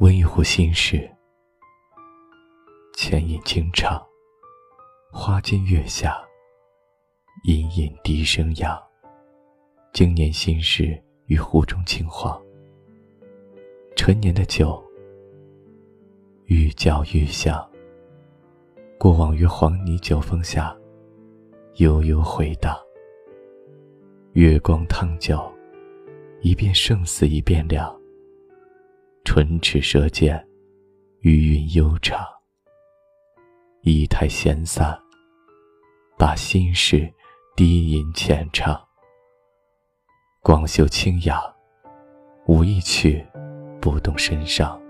温一壶心事，浅饮清唱。花间月下，隐隐笛声扬。经年心事于壶中轻晃。陈年的酒，愈嚼愈香。过往于黄泥酒风下，悠悠回荡。月光烫酒，一遍胜似一遍凉。唇齿舌尖，余韵悠长。仪态闲散，把心事低吟浅唱。广袖清雅，舞一曲，不动声伤。